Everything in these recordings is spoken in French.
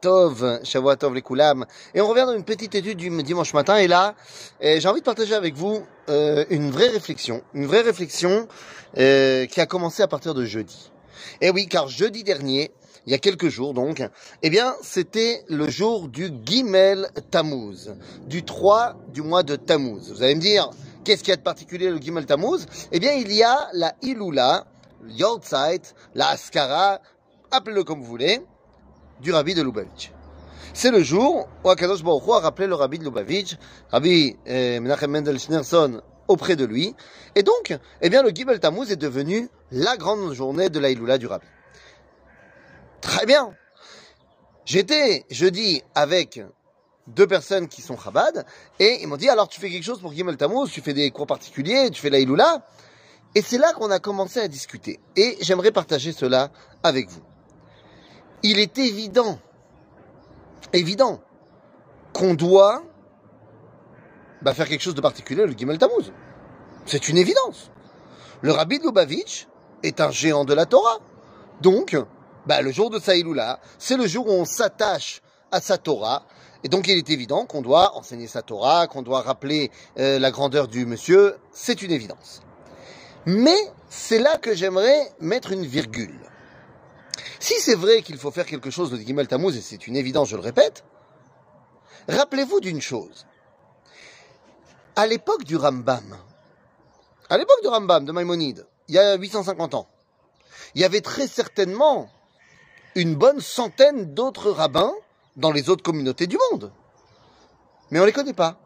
Tov, Tov les Koulam. Et on revient dans une petite étude du dimanche matin. Et là, eh, j'ai envie de partager avec vous euh, une vraie réflexion. Une vraie réflexion euh, qui a commencé à partir de jeudi. Et oui, car jeudi dernier, il y a quelques jours donc, eh bien, c'était le jour du Gimel Tammuz, du 3 du mois de Tammuz. Vous allez me dire, qu'est-ce qu'il y a de particulier le Gimel Tammuz? Eh bien, il y a la Ilula, Yortzeit, la Askara, appelez-le comme vous voulez, du rabbi de Lubavitch. C'est le jour où Akadosh Baruch Hu a rappelé le rabbi de Lubavitch, Rabbi euh, Menachem Mendel Schneerson, auprès de lui. Et donc, eh bien, le Gimel Tammuz est devenu la grande journée de la Ilula du rabbi. Très bien. J'étais jeudi avec deux personnes qui sont Chabad, et ils m'ont dit, alors tu fais quelque chose pour Gimel Tammuz, tu fais des cours particuliers, tu fais la Ilula. Et c'est là qu'on a commencé à discuter. Et j'aimerais partager cela avec vous il est évident, évident, qu'on doit bah, faire quelque chose de particulier le Gimel Tammuz. C'est une évidence. Le rabbi de Lubavitch est un géant de la Torah. Donc, bah, le jour de Saïloula, c'est le jour où on s'attache à sa Torah. Et donc, il est évident qu'on doit enseigner sa Torah, qu'on doit rappeler euh, la grandeur du monsieur. C'est une évidence. Mais c'est là que j'aimerais mettre une virgule. Si c'est vrai qu'il faut faire quelque chose de Gimel Tammuz, et c'est une évidence, je le répète, rappelez-vous d'une chose. À l'époque du Rambam, à l'époque du Rambam, de Maïmonide, il y a 850 ans, il y avait très certainement une bonne centaine d'autres rabbins dans les autres communautés du monde. Mais on ne les connaît pas.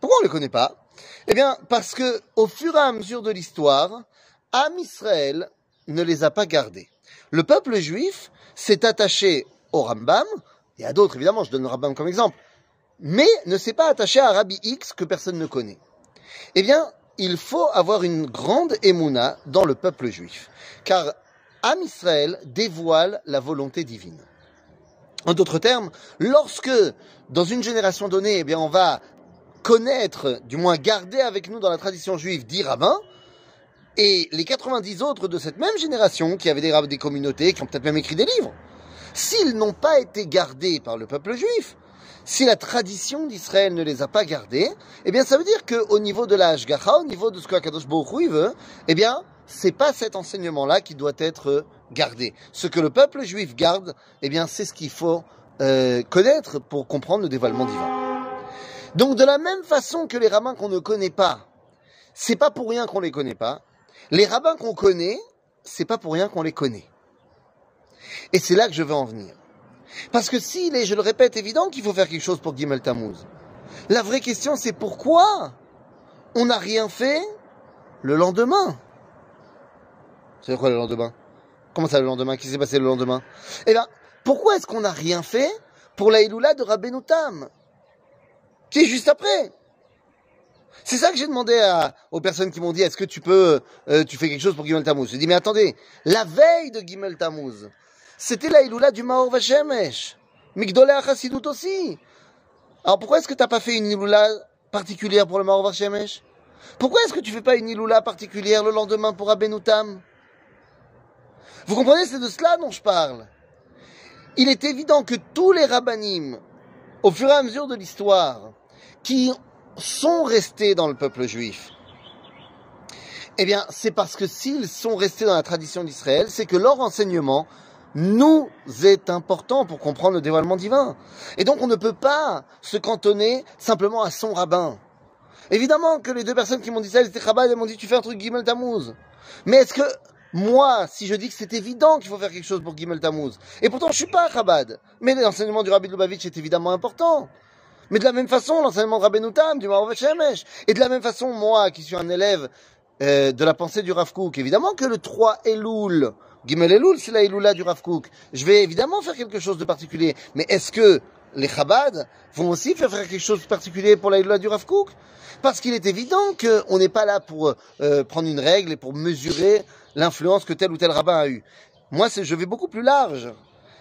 Pourquoi on ne les connaît pas? Eh bien, parce que au fur et à mesure de l'histoire, Am Israël ne les a pas gardés le peuple juif s'est attaché au Rambam, et à d'autres évidemment, je donne le Rambam comme exemple, mais ne s'est pas attaché à Rabbi X que personne ne connaît. Eh bien, il faut avoir une grande émouna dans le peuple juif, car Am Israël dévoile la volonté divine. En d'autres termes, lorsque dans une génération donnée, eh bien, on va connaître, du moins garder avec nous dans la tradition juive dix rabbins, et les 90 autres de cette même génération, qui avaient des, des communautés, qui ont peut-être même écrit des livres, s'ils n'ont pas été gardés par le peuple juif, si la tradition d'Israël ne les a pas gardés, eh bien ça veut dire qu'au niveau de la Hashgacha, au niveau de ce que Akadosh Baruch veut, eh bien c'est pas cet enseignement-là qui doit être gardé. Ce que le peuple juif garde, eh bien c'est ce qu'il faut euh, connaître pour comprendre le dévoilement divin. Donc de la même façon que les rabbins qu'on ne connaît pas, c'est pas pour rien qu'on les connaît pas, les rabbins qu'on connaît, c'est pas pour rien qu'on les connaît. Et c'est là que je veux en venir. Parce que s'il est, je le répète, évident qu'il faut faire quelque chose pour Gimel Tammuz, la vraie question c'est pourquoi on n'a rien fait le lendemain? C'est quoi le lendemain? Comment ça le lendemain? Qu'est-ce qui s'est passé le lendemain? Eh bien, pourquoi est-ce qu'on n'a rien fait pour la Iloula de Rabbeinu Tam Qui est juste après? C'est ça que j'ai demandé aux personnes qui m'ont dit, est-ce que tu peux, euh, tu fais quelque chose pour Gimel Tammuz? J'ai dit, mais attendez, la veille de Gimel Tammuz, c'était la Iloula du Maor Vashemesh. Migdolé Achassidut aussi. Alors pourquoi est-ce que tu n'as pas fait une Iloula particulière pour le Maor Vashemesh? Pourquoi est-ce que tu fais pas une Iloula particulière le lendemain pour Abenoutam Vous comprenez, c'est de cela dont je parle. Il est évident que tous les rabbinim, au fur et à mesure de l'histoire, qui sont restés dans le peuple juif Eh bien, c'est parce que s'ils sont restés dans la tradition d'Israël, c'est que leur enseignement nous est important pour comprendre le dévoilement divin. Et donc on ne peut pas se cantonner simplement à son rabbin. Évidemment que les deux personnes qui m'ont dit ça, elles étaient Chabad, elles m'ont dit tu fais un truc Gimel Tammuz. Mais est-ce que moi, si je dis que c'est évident qu'il faut faire quelque chose pour Gimel Tammuz, et pourtant je suis pas Chabad, mais l'enseignement du Rabbi Lubavitch est évidemment important. Mais de la même façon, l'enseignement de Rabbeinu Tam, du Marovet Shemesh. Et de la même façon, moi, qui suis un élève euh, de la pensée du Rav Kook, évidemment que le 3 Elul, Gimel Elul, c'est la Elula du Rav Kook. Je vais évidemment faire quelque chose de particulier. Mais est-ce que les Chabad vont aussi faire quelque chose de particulier pour la du Rav Kook? Parce qu'il est évident qu'on n'est pas là pour euh, prendre une règle et pour mesurer l'influence que tel ou tel rabbin a eu. Moi, je vais beaucoup plus large.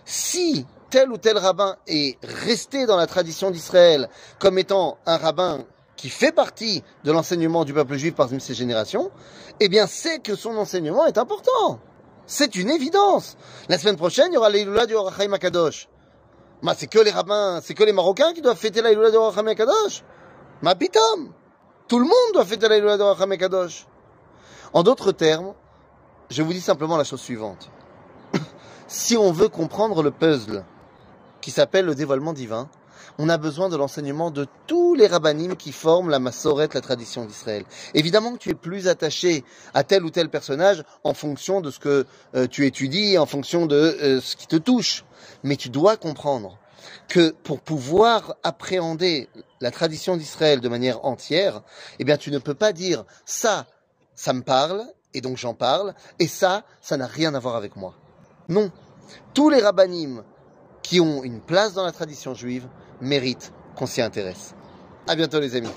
Si tel ou tel rabbin est resté dans la tradition d'Israël comme étant un rabbin qui fait partie de l'enseignement du peuple juif parmi ces générations, eh bien c'est que son enseignement est important. C'est une évidence. La semaine prochaine, il y aura l'Eilula du Orachaim Akadosh. C'est que les rabbins, c'est que les Marocains qui doivent fêter la Iloula de Racham Kadosh. Ma pitom. Tout le monde doit fêter la Iloula de Racham Kadosh. En d'autres termes, je vous dis simplement la chose suivante. si on veut comprendre le puzzle qui s'appelle le dévoilement divin, on a besoin de l'enseignement de tous les rabbinim qui forment la massorette, la tradition d'Israël. Évidemment que tu es plus attaché à tel ou tel personnage en fonction de ce que euh, tu étudies, en fonction de euh, ce qui te touche. Mais tu dois comprendre que pour pouvoir appréhender la tradition d'Israël de manière entière, eh bien tu ne peux pas dire ça, ça me parle, et donc j'en parle, et ça, ça n'a rien à voir avec moi. Non. Tous les rabbinim qui ont une place dans la tradition juive méritent qu'on s'y intéresse. À bientôt les amis.